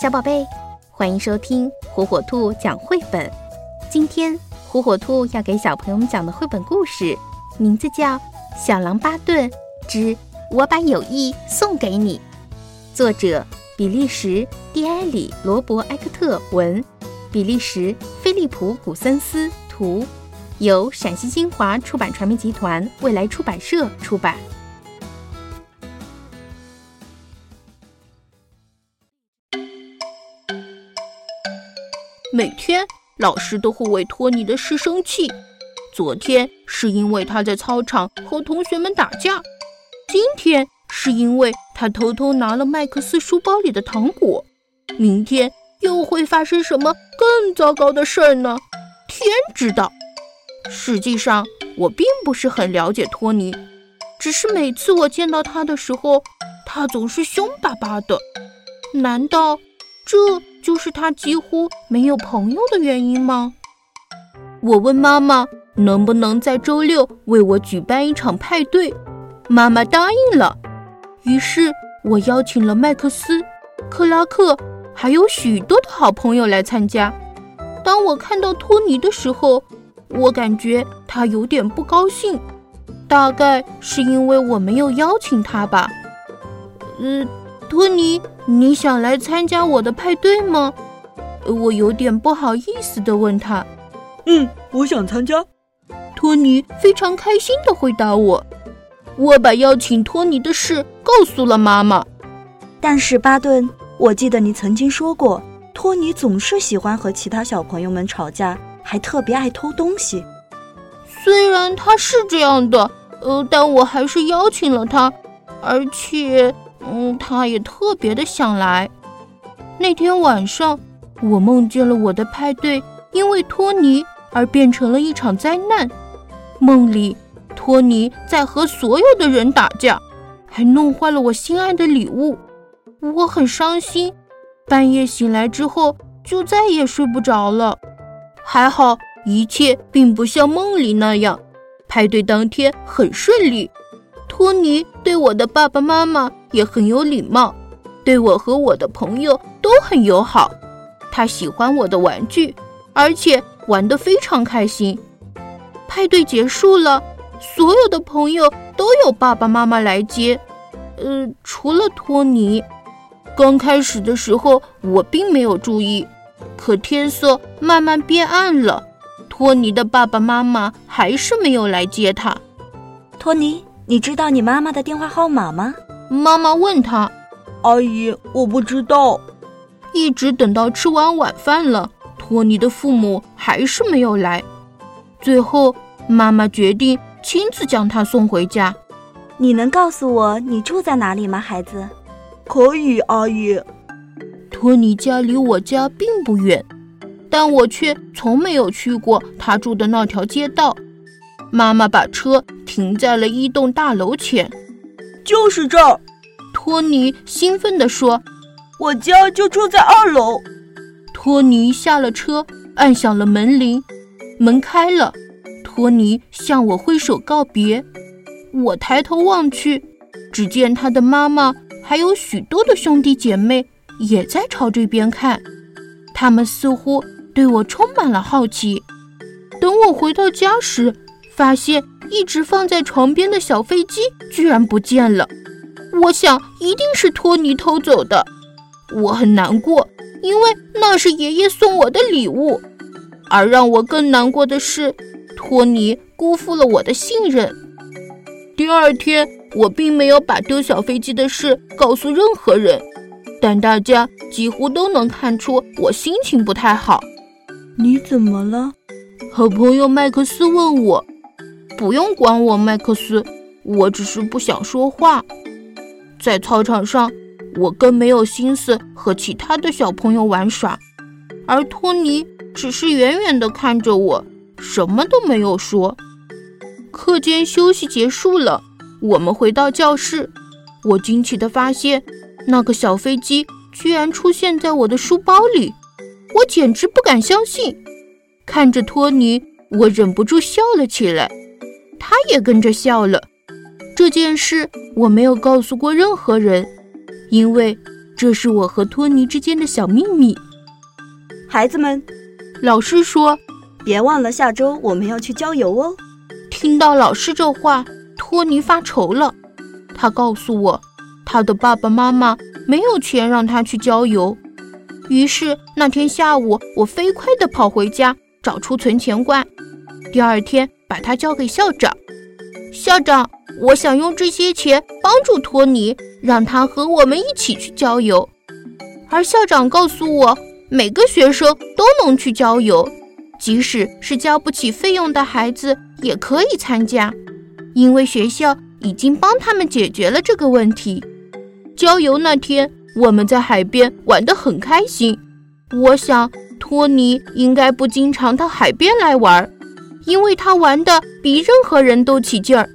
小宝贝，欢迎收听火火兔讲绘本。今天火火兔要给小朋友们讲的绘本故事，名字叫《小狼巴顿之我把友谊送给你》，作者比利时蒂埃里罗伯埃克特文，比利时菲利普古森斯图，由陕西新华出版传媒集团未来出版社出版。每天老师都会为托尼的事生气。昨天是因为他在操场和同学们打架，今天是因为他偷偷拿了麦克斯书包里的糖果，明天又会发生什么更糟糕的事儿呢？天知道。实际上，我并不是很了解托尼，只是每次我见到他的时候，他总是凶巴巴的。难道这？就是他几乎没有朋友的原因吗？我问妈妈能不能在周六为我举办一场派对，妈妈答应了。于是我邀请了麦克斯、克拉克，还有许多的好朋友来参加。当我看到托尼的时候，我感觉他有点不高兴，大概是因为我没有邀请他吧。嗯。托尼，你想来参加我的派对吗？我有点不好意思地问他。嗯，我想参加。托尼非常开心地回答我。我把邀请托尼的事告诉了妈妈。但是巴顿，我记得你曾经说过，托尼总是喜欢和其他小朋友们吵架，还特别爱偷东西。虽然他是这样的，呃，但我还是邀请了他，而且。嗯，他也特别的想来。那天晚上，我梦见了我的派对因为托尼而变成了一场灾难。梦里，托尼在和所有的人打架，还弄坏了我心爱的礼物。我很伤心，半夜醒来之后就再也睡不着了。还好，一切并不像梦里那样，派对当天很顺利。托尼对我的爸爸妈妈也很有礼貌，对我和我的朋友都很友好。他喜欢我的玩具，而且玩得非常开心。派对结束了，所有的朋友都有爸爸妈妈来接，呃，除了托尼。刚开始的时候我并没有注意，可天色慢慢变暗了，托尼的爸爸妈妈还是没有来接他。托尼。你知道你妈妈的电话号码吗？妈妈问他。阿姨，我不知道。一直等到吃完晚饭了，托尼的父母还是没有来。最后，妈妈决定亲自将他送回家。你能告诉我你住在哪里吗，孩子？可以，阿姨。托尼家离我家并不远，但我却从没有去过他住的那条街道。妈妈把车停在了一栋大楼前，就是这儿。托尼兴奋地说：“我家就住在二楼。”托尼下了车，按响了门铃，门开了。托尼向我挥手告别。我抬头望去，只见他的妈妈还有许多的兄弟姐妹也在朝这边看，他们似乎对我充满了好奇。等我回到家时，发现一直放在床边的小飞机居然不见了，我想一定是托尼偷走的。我很难过，因为那是爷爷送我的礼物。而让我更难过的是，托尼辜负了我的信任。第二天，我并没有把丢小飞机的事告诉任何人，但大家几乎都能看出我心情不太好。你怎么了？好朋友麦克斯问我。不用管我，麦克斯，我只是不想说话。在操场上，我更没有心思和其他的小朋友玩耍，而托尼只是远远地看着我，什么都没有说。课间休息结束了，我们回到教室，我惊奇地发现，那个小飞机居然出现在我的书包里，我简直不敢相信。看着托尼，我忍不住笑了起来。他也跟着笑了。这件事我没有告诉过任何人，因为这是我和托尼之间的小秘密。孩子们，老师说，别忘了下周我们要去郊游哦。听到老师这话，托尼发愁了。他告诉我，他的爸爸妈妈没有钱让他去郊游。于是那天下午，我飞快地跑回家，找出存钱罐。第二天，把它交给校长。校长，我想用这些钱帮助托尼，让他和我们一起去郊游。而校长告诉我，每个学生都能去郊游，即使是交不起费用的孩子也可以参加，因为学校已经帮他们解决了这个问题。郊游那天。我们在海边玩得很开心。我想托尼应该不经常到海边来玩，因为他玩的比任何人都起劲儿。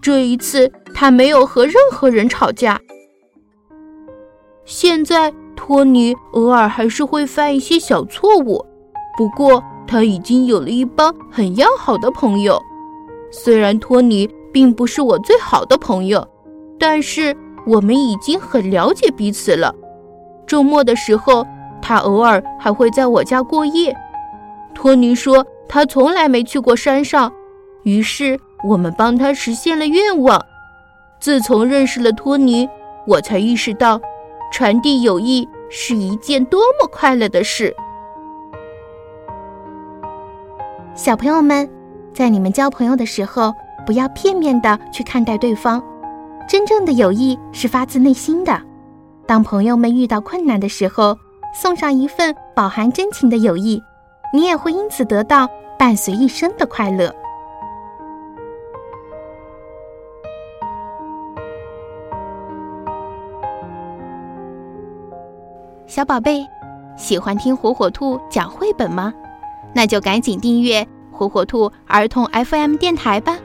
这一次他没有和任何人吵架。现在托尼偶尔还是会犯一些小错误，不过他已经有了一帮很要好的朋友。虽然托尼并不是我最好的朋友，但是。我们已经很了解彼此了。周末的时候，他偶尔还会在我家过夜。托尼说他从来没去过山上，于是我们帮他实现了愿望。自从认识了托尼，我才意识到，传递友谊是一件多么快乐的事。小朋友们，在你们交朋友的时候，不要片面的去看待对方。真正的友谊是发自内心的。当朋友们遇到困难的时候，送上一份饱含真情的友谊，你也会因此得到伴随一生的快乐。小宝贝，喜欢听火火兔讲绘本吗？那就赶紧订阅火火兔儿童 FM 电台吧。